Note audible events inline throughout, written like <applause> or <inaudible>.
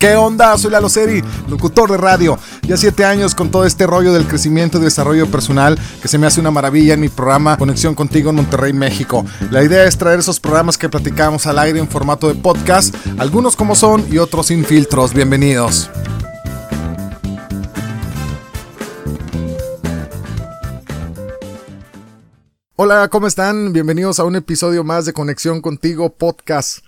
¿Qué onda? Soy Lalo Seri, locutor de radio. Ya siete años con todo este rollo del crecimiento y desarrollo personal que se me hace una maravilla en mi programa Conexión Contigo en Monterrey, México. La idea es traer esos programas que platicamos al aire en formato de podcast, algunos como son y otros sin filtros. Bienvenidos. Hola, ¿cómo están? Bienvenidos a un episodio más de Conexión Contigo Podcast.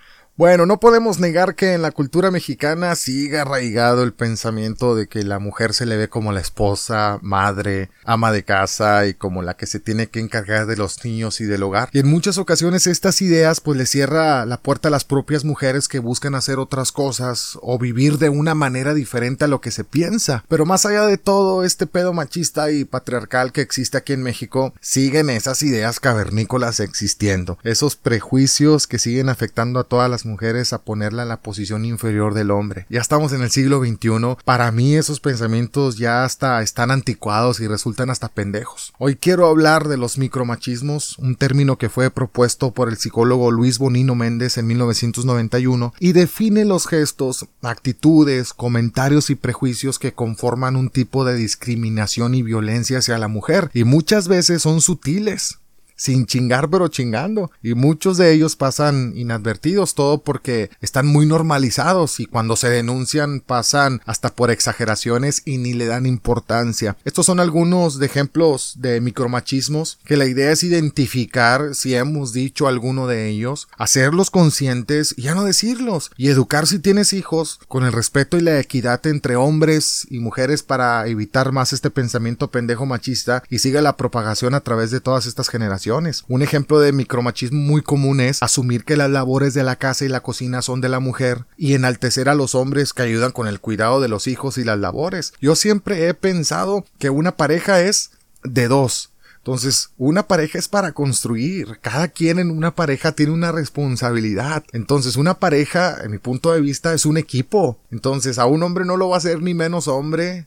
Bueno, no podemos negar que en la cultura mexicana sigue arraigado el pensamiento de que la mujer se le ve como la esposa, madre, ama de casa y como la que se tiene que encargar de los niños y del hogar. Y en muchas ocasiones estas ideas pues le cierra la puerta a las propias mujeres que buscan hacer otras cosas o vivir de una manera diferente a lo que se piensa. Pero más allá de todo este pedo machista y patriarcal que existe aquí en México, siguen esas ideas cavernícolas existiendo, esos prejuicios que siguen afectando a todas las mujeres a ponerla en la posición inferior del hombre. Ya estamos en el siglo XXI. Para mí esos pensamientos ya hasta están anticuados y resultan hasta pendejos. Hoy quiero hablar de los micromachismos, un término que fue propuesto por el psicólogo Luis Bonino Méndez en 1991 y define los gestos, actitudes, comentarios y prejuicios que conforman un tipo de discriminación y violencia hacia la mujer y muchas veces son sutiles sin chingar pero chingando y muchos de ellos pasan inadvertidos todo porque están muy normalizados y cuando se denuncian pasan hasta por exageraciones y ni le dan importancia. Estos son algunos de ejemplos de micromachismos que la idea es identificar si hemos dicho alguno de ellos, hacerlos conscientes y ya no decirlos y educar si tienes hijos con el respeto y la equidad entre hombres y mujeres para evitar más este pensamiento pendejo machista y siga la propagación a través de todas estas generaciones un ejemplo de micromachismo muy común es asumir que las labores de la casa y la cocina son de la mujer y enaltecer a los hombres que ayudan con el cuidado de los hijos y las labores. Yo siempre he pensado que una pareja es de dos. Entonces, una pareja es para construir. Cada quien en una pareja tiene una responsabilidad. Entonces, una pareja, en mi punto de vista, es un equipo. Entonces, a un hombre no lo va a hacer ni menos hombre,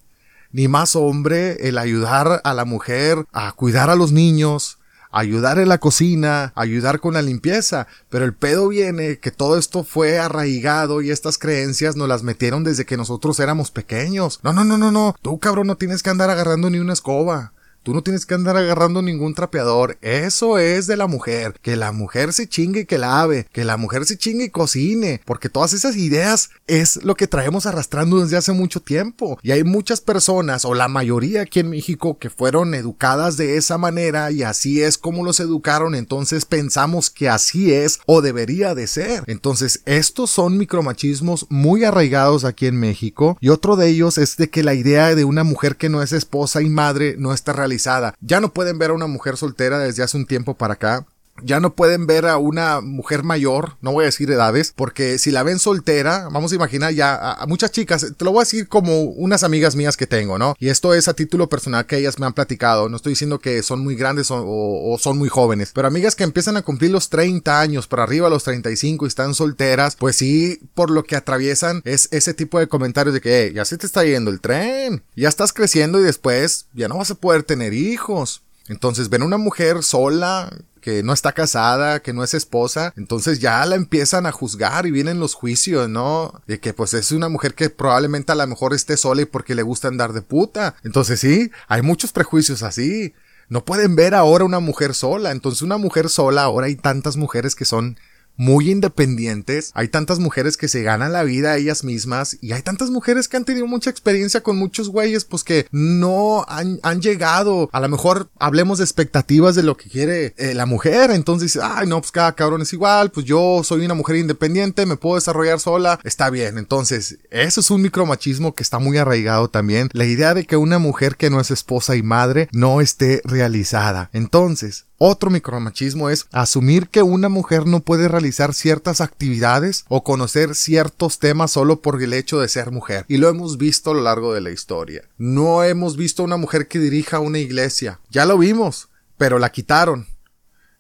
ni más hombre el ayudar a la mujer a cuidar a los niños, ayudar en la cocina, ayudar con la limpieza, pero el pedo viene que todo esto fue arraigado y estas creencias nos las metieron desde que nosotros éramos pequeños. No, no, no, no, no, tú cabrón no tienes que andar agarrando ni una escoba. Tú no tienes que andar agarrando ningún trapeador. Eso es de la mujer. Que la mujer se chingue y que lave. Que la mujer se chingue y cocine. Porque todas esas ideas es lo que traemos arrastrando desde hace mucho tiempo. Y hay muchas personas, o la mayoría aquí en México, que fueron educadas de esa manera y así es como los educaron. Entonces pensamos que así es o debería de ser. Entonces estos son micromachismos muy arraigados aquí en México. Y otro de ellos es de que la idea de una mujer que no es esposa y madre no está realizada ya no pueden ver a una mujer soltera desde hace un tiempo para acá ya no pueden ver a una mujer mayor, no voy a decir edades, porque si la ven soltera, vamos a imaginar ya a, muchas chicas, te lo voy a decir como unas amigas mías que tengo, ¿no? Y esto es a título personal que ellas me han platicado, no estoy diciendo que son muy grandes o, son muy jóvenes, pero amigas que empiezan a cumplir los 30 años, para arriba los 35 y están solteras, pues sí, por lo que atraviesan es ese tipo de comentarios de que ya se te está yendo el tren, ya estás creciendo y después ya no vas a poder tener hijos. Entonces ven una mujer sola, que no está casada, que no es esposa, entonces ya la empiezan a juzgar y vienen los juicios, ¿no? De que pues es una mujer que probablemente a lo mejor esté sola y porque le gusta andar de puta. Entonces sí, hay muchos prejuicios así. No pueden ver ahora una mujer sola. Entonces una mujer sola, ahora hay tantas mujeres que son muy independientes, hay tantas mujeres que se ganan la vida ellas mismas y hay tantas mujeres que han tenido mucha experiencia con muchos güeyes pues que no han, llegado, a lo mejor hablemos de expectativas de lo que quiere eh, la mujer, entonces, ay no, pues cada cabrón es igual, pues yo soy una mujer independiente, me puedo desarrollar sola, está bien, entonces eso es un micromachismo que está muy arraigado también, la idea de que una mujer que no es esposa y madre no esté realizada, entonces, otro micromachismo es asumir que una mujer no puede realizar ciertas actividades o conocer ciertos temas solo por el hecho de ser mujer. Y lo hemos visto a lo largo de la historia. No hemos visto una mujer que dirija una iglesia. Ya lo vimos, pero la quitaron.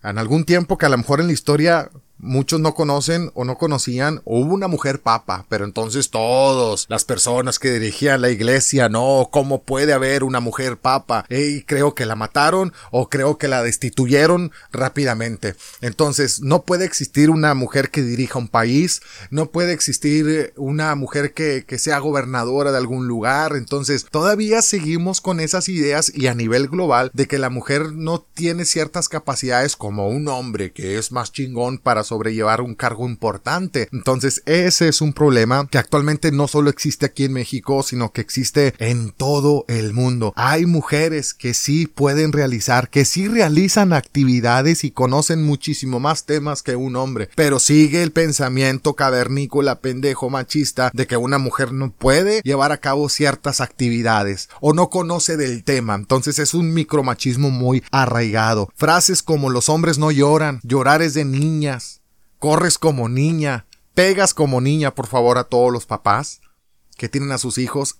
En algún tiempo que a lo mejor en la historia muchos no conocen o no conocían, hubo una mujer papa, pero entonces todos, las personas que dirigían la iglesia, no, ¿cómo puede haber una mujer papa? Y creo que la mataron o creo que la destituyeron rápidamente. Entonces, no puede existir una mujer que dirija un país, no puede existir una mujer que, que sea gobernadora de algún lugar, entonces todavía seguimos con esas ideas y a nivel global de que la mujer no tiene ciertas capacidades como un hombre que es más chingón para sobrellevar un cargo importante. Entonces, ese es un problema que actualmente no solo existe aquí en México, sino que existe en todo el mundo. Hay mujeres que sí pueden realizar, que sí realizan actividades y conocen muchísimo más temas que un hombre, pero sigue el pensamiento cavernícola, pendejo, machista de que una mujer no puede llevar a cabo ciertas actividades o no conoce del tema. Entonces es un micromachismo muy arraigado. Frases como los hombres no lloran, llorar es de niñas, corres como niña, pegas como niña, por favor, a todos los papás que tienen a sus hijos,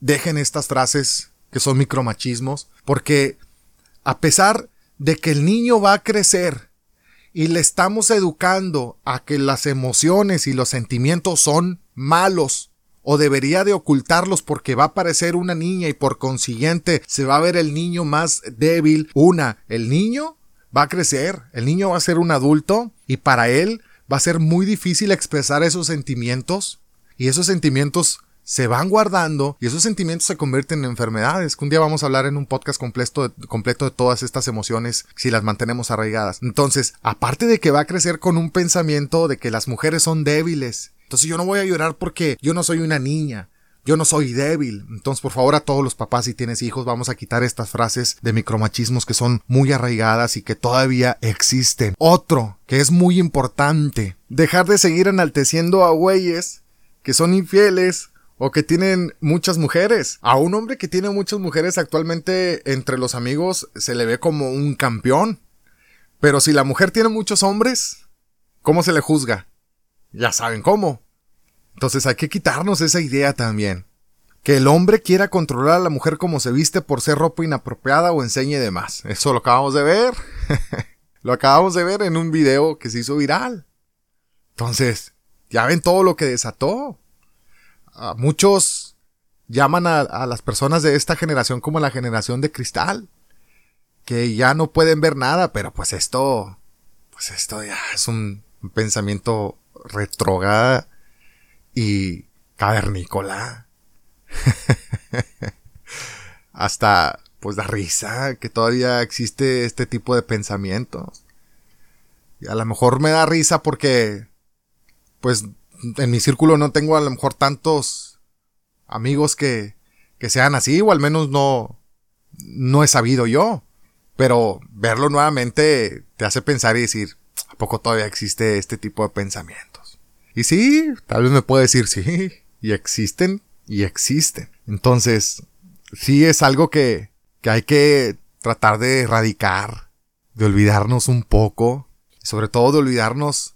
dejen estas frases que son micromachismos, porque a pesar de que el niño va a crecer y le estamos educando a que las emociones y los sentimientos son malos, o debería de ocultarlos porque va a parecer una niña y por consiguiente se va a ver el niño más débil. Una, el niño va a crecer, el niño va a ser un adulto y para él va a ser muy difícil expresar esos sentimientos y esos sentimientos se van guardando y esos sentimientos se convierten en enfermedades, que un día vamos a hablar en un podcast completo de, completo de todas estas emociones si las mantenemos arraigadas. Entonces, aparte de que va a crecer con un pensamiento de que las mujeres son débiles, entonces yo no voy a llorar porque yo no soy una niña, yo no soy débil. Entonces, por favor, a todos los papás, si tienes hijos, vamos a quitar estas frases de micromachismos que son muy arraigadas y que todavía existen. Otro, que es muy importante, dejar de seguir enalteciendo a güeyes que son infieles o que tienen muchas mujeres. A un hombre que tiene muchas mujeres actualmente entre los amigos se le ve como un campeón. Pero si la mujer tiene muchos hombres, ¿cómo se le juzga? Ya saben cómo. Entonces hay que quitarnos esa idea también. Que el hombre quiera controlar a la mujer como se viste por ser ropa inapropiada o enseñe de más. Eso lo acabamos de ver. <laughs> lo acabamos de ver en un video que se hizo viral. Entonces, ya ven todo lo que desató. muchos llaman a, las personas de esta generación como la generación de cristal. Que ya no pueden ver nada, pero pues esto, pues esto ya es un pensamiento retrogada y cavernícola. <laughs> Hasta pues da risa que todavía existe este tipo de pensamientos. Y a lo mejor me da risa porque pues en mi círculo no tengo a lo mejor tantos amigos que, que sean así, o al menos no, no he sabido yo. Pero verlo nuevamente te hace pensar y decir, ¿a poco todavía existe este tipo de pensamientos? Y sí, tal vez me puede decir sí, y existen, y existen. Entonces, sí es algo que, que hay que tratar de erradicar, de olvidarnos un poco, sobre todo de olvidarnos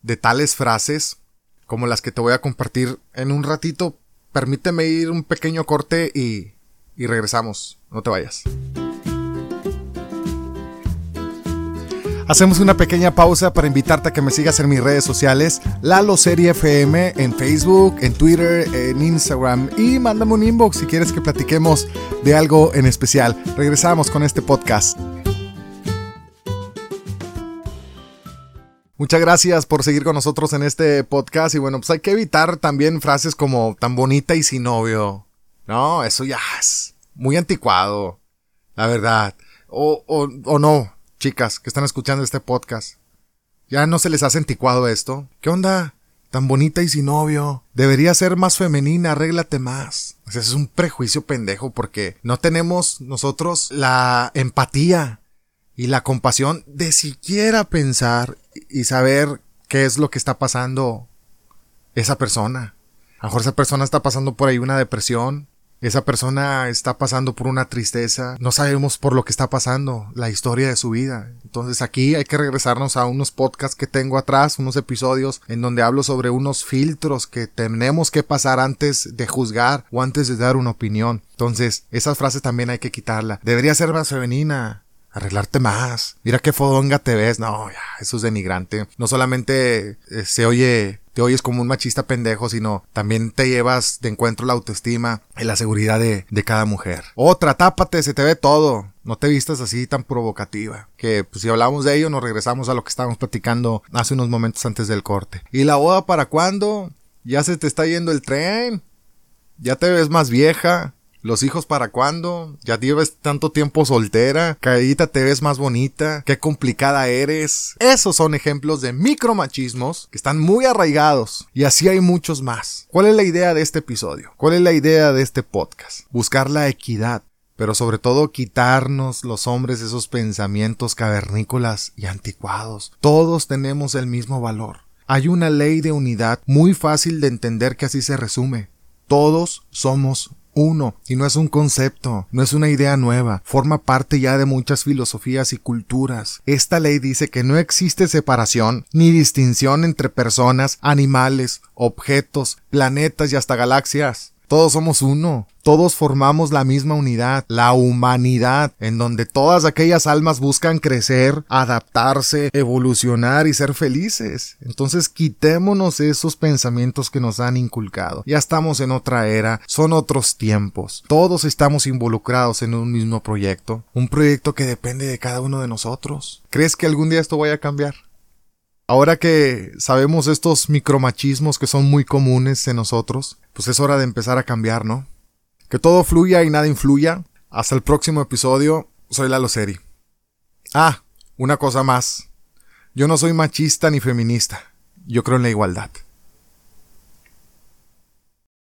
de tales frases como las que te voy a compartir en un ratito. Permíteme ir un pequeño corte y, y regresamos. No te vayas. Hacemos una pequeña pausa para invitarte a que me sigas en mis redes sociales, Lalo Serie FM, en Facebook, en Twitter, en Instagram y mándame un inbox si quieres que platiquemos de algo en especial. Regresamos con este podcast. Muchas gracias por seguir con nosotros en este podcast y bueno, pues hay que evitar también frases como tan bonita y sin novio. No, eso ya es muy anticuado, la verdad. O, o, o no, chicas que están escuchando este podcast. ¿Ya no se les hace anticuado esto? ¿Qué onda? Tan bonita y sin novio. Debería ser más femenina, arréglate más. O sea, es un prejuicio pendejo porque no tenemos nosotros la empatía y la compasión de siquiera pensar y saber qué es lo que está pasando esa persona. A lo mejor esa persona está pasando por ahí una depresión, esa persona está pasando por una tristeza, no sabemos por lo que está pasando, la historia de su vida. Entonces aquí hay que regresarnos a unos podcasts que tengo atrás, unos episodios en donde hablo sobre unos filtros que tenemos que pasar antes de juzgar o antes de dar una opinión. Entonces, esas frases también hay que quitarla. Debería ser más femenina. arreglarte más. Mira qué fodonga te ves. No, ya, eso es denigrante. No solamente eh, se oye te oyes como un machista pendejo, sino también te llevas de encuentro la autoestima y la seguridad de, cada mujer. Otra, tápate, se te ve todo. No te vistas así tan provocativa. Que pues, si hablamos de ello, nos regresamos a lo que estábamos platicando hace unos momentos antes del corte. ¿Y la boda para cuándo? Ya se te está yendo el tren. Ya te ves más vieja. ¿Los hijos para cuándo? Ya lleves tanto tiempo soltera. Caíta te ves más bonita. Qué complicada eres. Esos son ejemplos de micromachismos que están muy arraigados. Y así hay muchos más. ¿Cuál es la idea de este episodio? ¿Cuál es la idea de este podcast? Buscar la equidad. Pero sobre todo quitarnos los hombres esos pensamientos cavernícolas y anticuados. Todos tenemos el mismo valor. Hay una ley de unidad muy fácil de entender que así se resume. Todos somos uno, y no es un concepto, no es una idea nueva, forma parte ya de muchas filosofías y culturas. Esta ley dice que no existe separación ni distinción entre personas, animales, objetos, planetas y hasta galaxias. Todos somos uno, todos formamos la misma unidad, la humanidad, en donde todas aquellas almas buscan crecer, adaptarse, evolucionar y ser felices. Entonces quitémonos esos pensamientos que nos han inculcado. Ya estamos en otra era, son otros tiempos. Todos estamos involucrados en un mismo proyecto, un proyecto que depende de cada uno de nosotros. ¿Crees que algún día esto vaya a cambiar? Ahora que sabemos estos micromachismos que son muy comunes en nosotros, pues es hora de empezar a cambiar, ¿no? Que todo fluya y nada influya. Hasta el próximo episodio. Soy Lalo Seri. Ah, una cosa más. Yo no soy machista ni feminista. Yo creo en la igualdad.